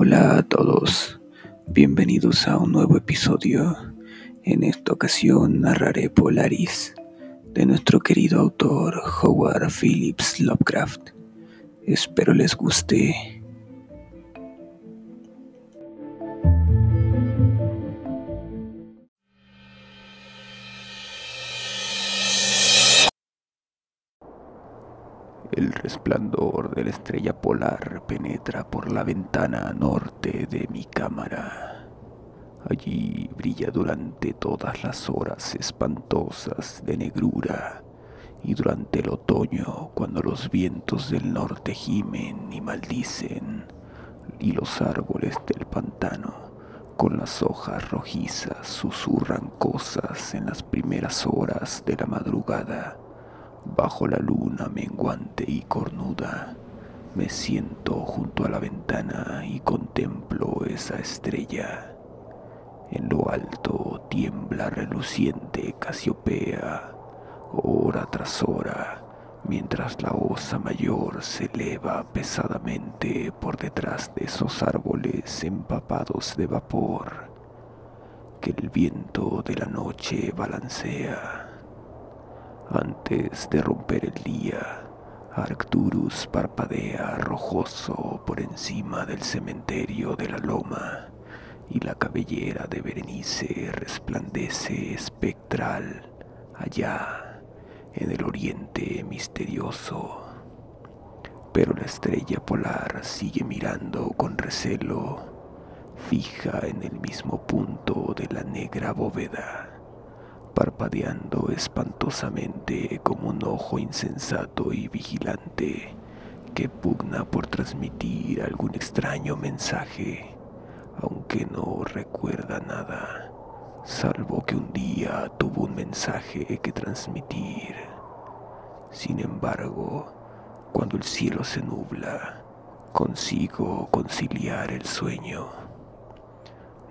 Hola a todos, bienvenidos a un nuevo episodio. En esta ocasión narraré Polaris de nuestro querido autor Howard Phillips Lovecraft. Espero les guste. El resplandor de la estrella polar penetra por la ventana norte de mi cámara. Allí brilla durante todas las horas espantosas de negrura y durante el otoño cuando los vientos del norte gimen y maldicen y los árboles del pantano con las hojas rojizas susurran cosas en las primeras horas de la madrugada Bajo la luna menguante y cornuda, me siento junto a la ventana y contemplo esa estrella. En lo alto tiembla reluciente Casiopea, hora tras hora, mientras la osa mayor se eleva pesadamente por detrás de esos árboles empapados de vapor que el viento de la noche balancea. Antes de romper el día, Arcturus parpadea rojoso por encima del cementerio de la loma y la cabellera de Berenice resplandece espectral allá en el oriente misterioso. Pero la estrella polar sigue mirando con recelo, fija en el mismo punto de la negra bóveda parpadeando espantosamente como un ojo insensato y vigilante que pugna por transmitir algún extraño mensaje, aunque no recuerda nada, salvo que un día tuvo un mensaje que transmitir. Sin embargo, cuando el cielo se nubla, consigo conciliar el sueño.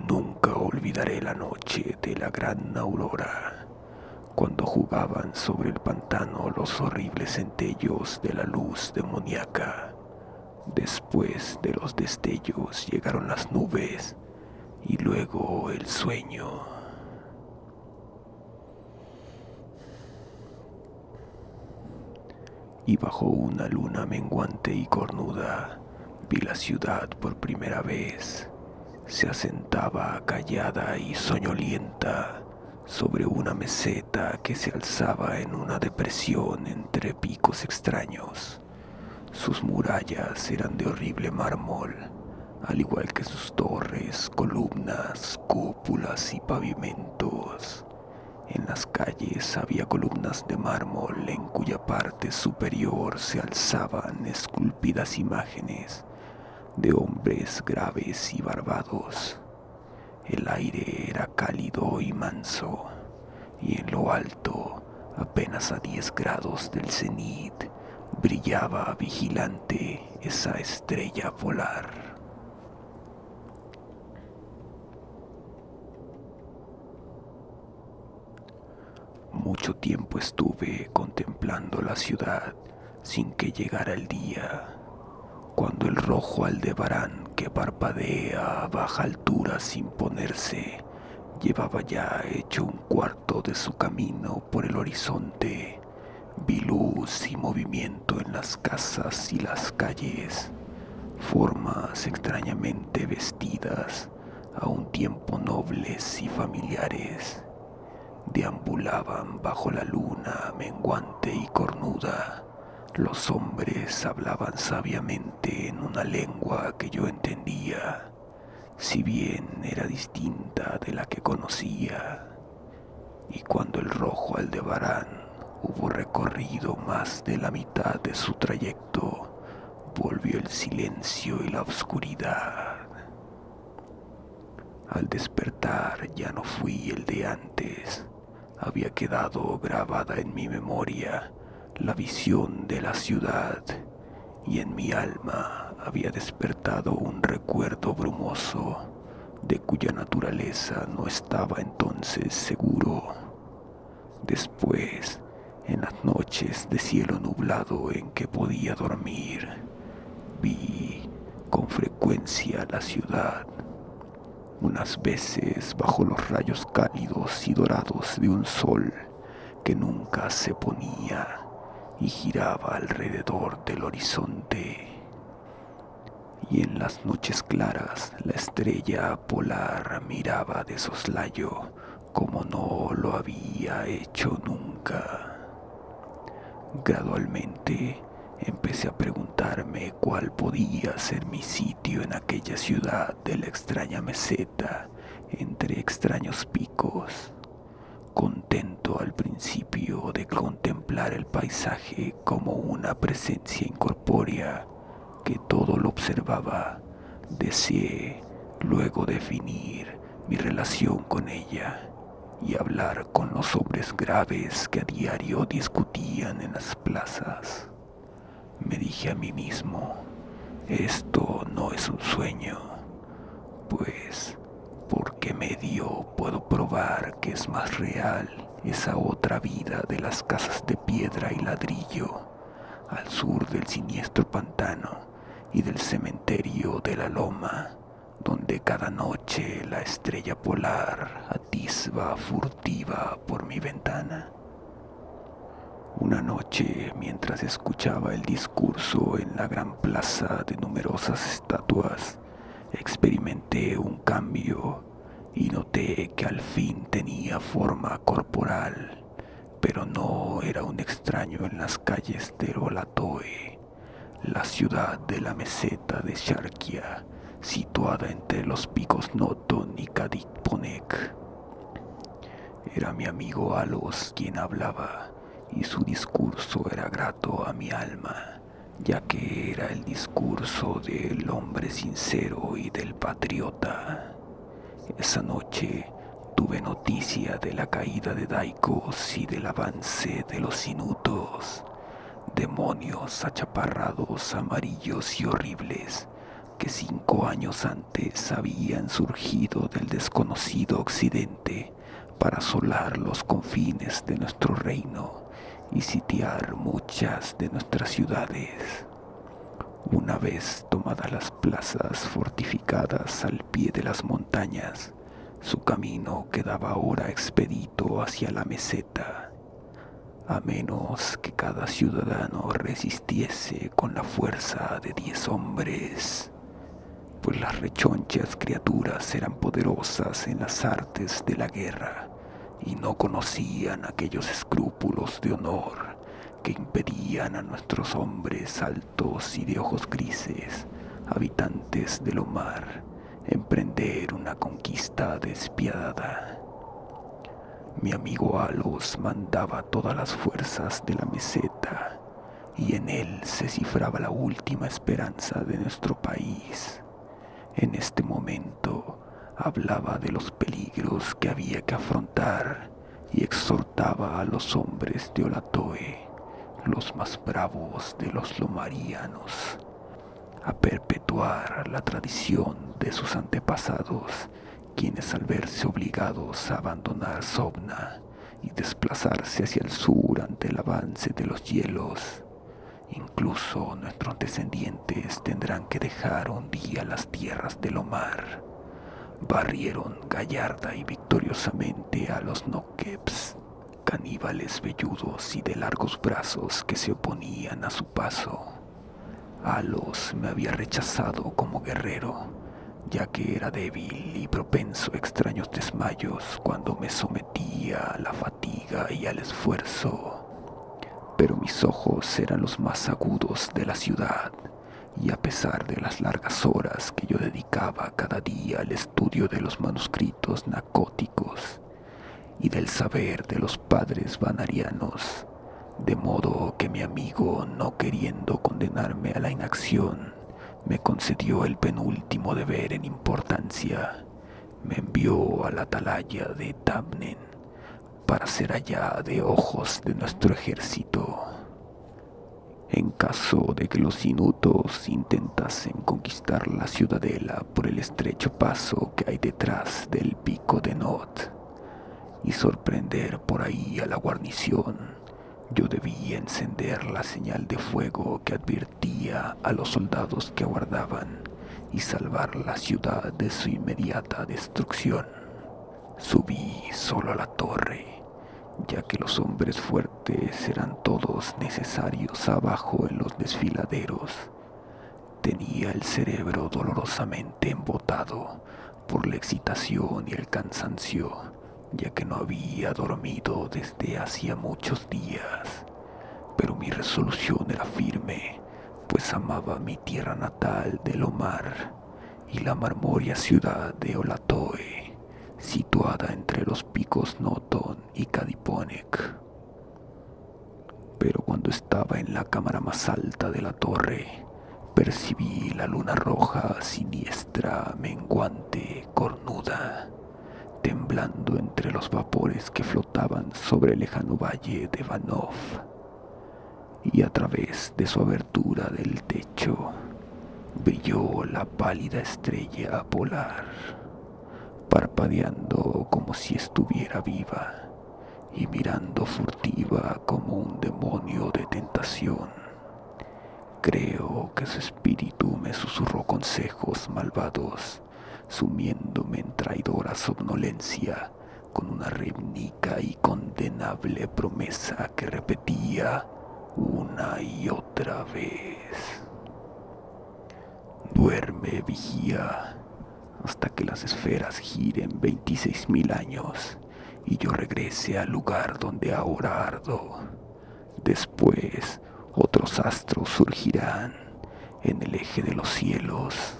Nunca olvidaré la noche de la gran aurora cuando jugaban sobre el pantano los horribles centellos de la luz demoníaca. Después de los destellos llegaron las nubes y luego el sueño. Y bajo una luna menguante y cornuda vi la ciudad por primera vez. Se asentaba callada y soñolienta sobre una meseta que se alzaba en una depresión entre picos extraños. Sus murallas eran de horrible mármol, al igual que sus torres, columnas, cúpulas y pavimentos. En las calles había columnas de mármol en cuya parte superior se alzaban esculpidas imágenes de hombres graves y barbados el aire era cálido y manso, y en lo alto, apenas a 10 grados del cenit, brillaba vigilante esa estrella polar. Mucho tiempo estuve contemplando la ciudad sin que llegara el día cuando el rojo aldebarán que parpadea a baja altura sin ponerse llevaba ya hecho un cuarto de su camino por el horizonte. Vi luz y movimiento en las casas y las calles, formas extrañamente vestidas, a un tiempo nobles y familiares, deambulaban bajo la luna menguante y cornuda los hombres hablaban sabiamente en una lengua que yo entendía, si bien era distinta de la que conocía. Y cuando el rojo Aldebarán hubo recorrido más de la mitad de su trayecto, volvió el silencio y la oscuridad. Al despertar ya no fui el de antes, había quedado grabada en mi memoria la visión de la ciudad y en mi alma había despertado un recuerdo brumoso de cuya naturaleza no estaba entonces seguro. Después, en las noches de cielo nublado en que podía dormir, vi con frecuencia la ciudad, unas veces bajo los rayos cálidos y dorados de un sol que nunca se ponía y giraba alrededor del horizonte. Y en las noches claras la estrella polar miraba de soslayo como no lo había hecho nunca. Gradualmente empecé a preguntarme cuál podía ser mi sitio en aquella ciudad de la extraña meseta entre extraños picos, contento al principio de contemplar el paisaje como una presencia incorpórea que todo lo observaba, deseé luego definir mi relación con ella y hablar con los hombres graves que a diario discutían en las plazas. Me dije a mí mismo, esto no es un sueño, pues por qué medio puedo probar que es más real esa otra vida de las casas de piedra y ladrillo al sur del siniestro pantano y del cementerio de la loma donde cada noche la estrella polar atisba furtiva por mi ventana. Una noche, mientras escuchaba el discurso en la gran plaza de numerosas estatuas, experimenté un cambio y noté que al fin tenía forma corporal, pero no era un extraño en las calles de Rolatoe, la ciudad de la meseta de Sharkia, situada entre los picos Noton y Kadikponek. Era mi amigo Alos quien hablaba, y su discurso era grato a mi alma, ya que era el discurso del hombre sincero y del patriota. Esa noche tuve noticia de la caída de Daikos y del avance de los inutos, demonios achaparrados, amarillos y horribles que cinco años antes habían surgido del desconocido occidente para asolar los confines de nuestro reino y sitiar muchas de nuestras ciudades. Una vez tomadas las plazas fortificadas al pie de las montañas, su camino quedaba ahora expedito hacia la meseta, a menos que cada ciudadano resistiese con la fuerza de diez hombres pues las rechonchas criaturas eran poderosas en las artes de la guerra y no conocían aquellos escrúpulos de honor que impedían a nuestros hombres altos y de ojos grises, habitantes del mar, emprender una conquista despiadada. Mi amigo Alos mandaba todas las fuerzas de la meseta y en él se cifraba la última esperanza de nuestro país. En este momento hablaba de los peligros que había que afrontar y exhortaba a los hombres de Olatoe, los más bravos de los lomarianos, a perpetuar la tradición de sus antepasados, quienes al verse obligados a abandonar Sobna y desplazarse hacia el sur ante el avance de los hielos, Incluso nuestros descendientes tendrán que dejar un día las tierras del Omar. Barrieron gallarda y victoriosamente a los Nokeps, caníbales velludos y de largos brazos que se oponían a su paso. Alos me había rechazado como guerrero, ya que era débil y propenso a extraños desmayos cuando me sometía a la fatiga y al esfuerzo pero mis ojos eran los más agudos de la ciudad, y a pesar de las largas horas que yo dedicaba cada día al estudio de los manuscritos narcóticos y del saber de los padres vanarianos, de modo que mi amigo, no queriendo condenarme a la inacción, me concedió el penúltimo deber en importancia, me envió a la atalaya de Tabnen para ser allá de ojos de nuestro ejército. En caso de que los inutos intentasen conquistar la ciudadela por el estrecho paso que hay detrás del pico de Not y sorprender por ahí a la guarnición, yo debía encender la señal de fuego que advertía a los soldados que aguardaban y salvar la ciudad de su inmediata destrucción. Subí solo a la torre, ya que los hombres fuertes eran todos necesarios abajo en los desfiladeros. Tenía el cerebro dolorosamente embotado por la excitación y el cansancio, ya que no había dormido desde hacía muchos días. Pero mi resolución era firme, pues amaba mi tierra natal de Lomar y la marmoria ciudad de Olatoe, situada entre los picos Noton y Kadiponek. Pero cuando estaba en la cámara más alta de la torre, percibí la luna roja, siniestra, menguante, cornuda, temblando entre los vapores que flotaban sobre el lejano valle de Vanov. Y a través de su abertura del techo brilló la pálida estrella polar, parpadeando como si estuviera viva y mirando furtiva como un demonio de tentación. Creo que su espíritu me susurró consejos malvados, sumiéndome en traidora somnolencia con una rítmica y condenable promesa que repetía una y otra vez. Duerme, vigía, hasta que las esferas giren 26.000 años y yo regrese al lugar donde ahora ardo. Después otros astros surgirán en el eje de los cielos,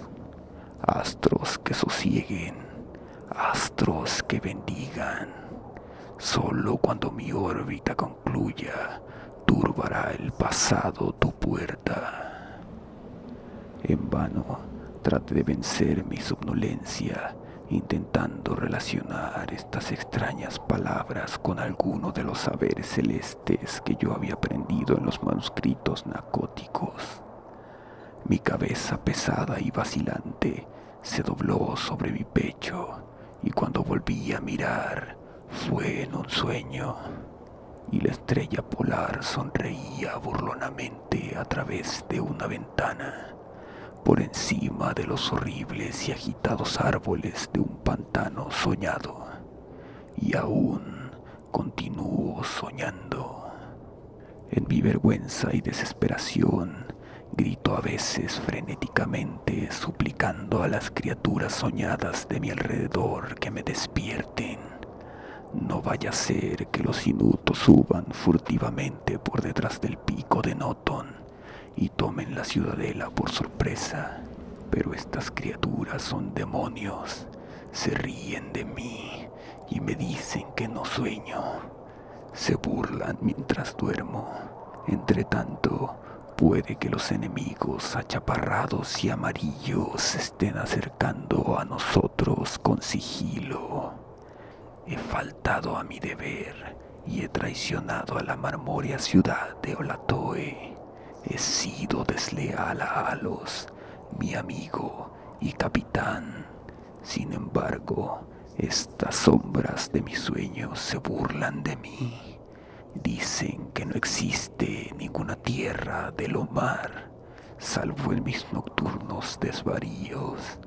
astros que sosieguen, astros que bendigan. Solo cuando mi órbita concluya, turbará el pasado tu puerta. En vano trate de vencer mi somnolencia intentando relacionar estas extrañas palabras con alguno de los saberes celestes que yo había aprendido en los manuscritos narcóticos. Mi cabeza pesada y vacilante se dobló sobre mi pecho y cuando volví a mirar fue en un sueño y la estrella polar sonreía burlonamente a través de una ventana por encima de los horribles y agitados árboles de un pantano soñado. Y aún continúo soñando. En mi vergüenza y desesperación, grito a veces frenéticamente, suplicando a las criaturas soñadas de mi alrededor que me despierten. No vaya a ser que los inutos suban furtivamente por detrás del pico de Noton y tomen la ciudadela por sorpresa. Pero estas criaturas son demonios, se ríen de mí y me dicen que no sueño. Se burlan mientras duermo. Entre tanto, puede que los enemigos achaparrados y amarillos estén acercando a nosotros con sigilo. He faltado a mi deber y he traicionado a la marmórea ciudad de Olatoe. He sido desleal a Alos, mi amigo y capitán. Sin embargo, estas sombras de mis sueños se burlan de mí. Dicen que no existe ninguna tierra de lo mar, salvo en mis nocturnos desvaríos,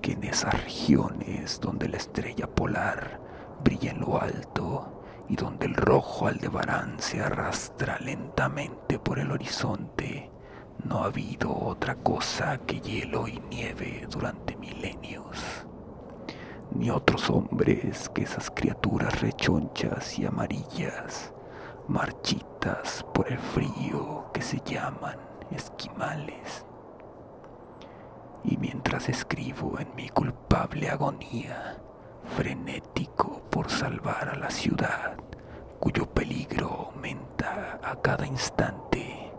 que en esas regiones donde la estrella polar brilla en lo alto, y donde el rojo aldebarán se arrastra lentamente por el horizonte, no ha habido otra cosa que hielo y nieve durante milenios, ni otros hombres que esas criaturas rechonchas y amarillas, marchitas por el frío que se llaman esquimales. Y mientras escribo en mi culpable agonía, frenético por salvar a la ciudad, cuyo peligro aumenta a cada instante,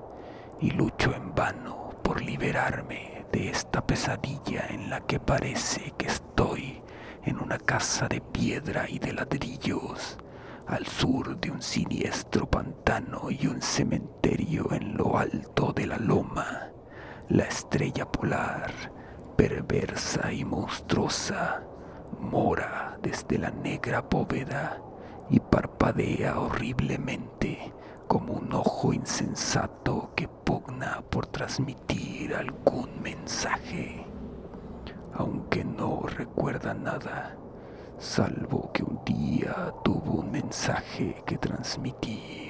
y lucho en vano por liberarme de esta pesadilla en la que parece que estoy en una casa de piedra y de ladrillos, al sur de un siniestro pantano y un cementerio en lo alto de la loma, la estrella polar, perversa y monstruosa, mora desde la negra bóveda y parpadea horriblemente como un ojo insensato que pugna por transmitir algún mensaje. aunque no recuerda nada, salvo que un día tuvo un mensaje que transmitir.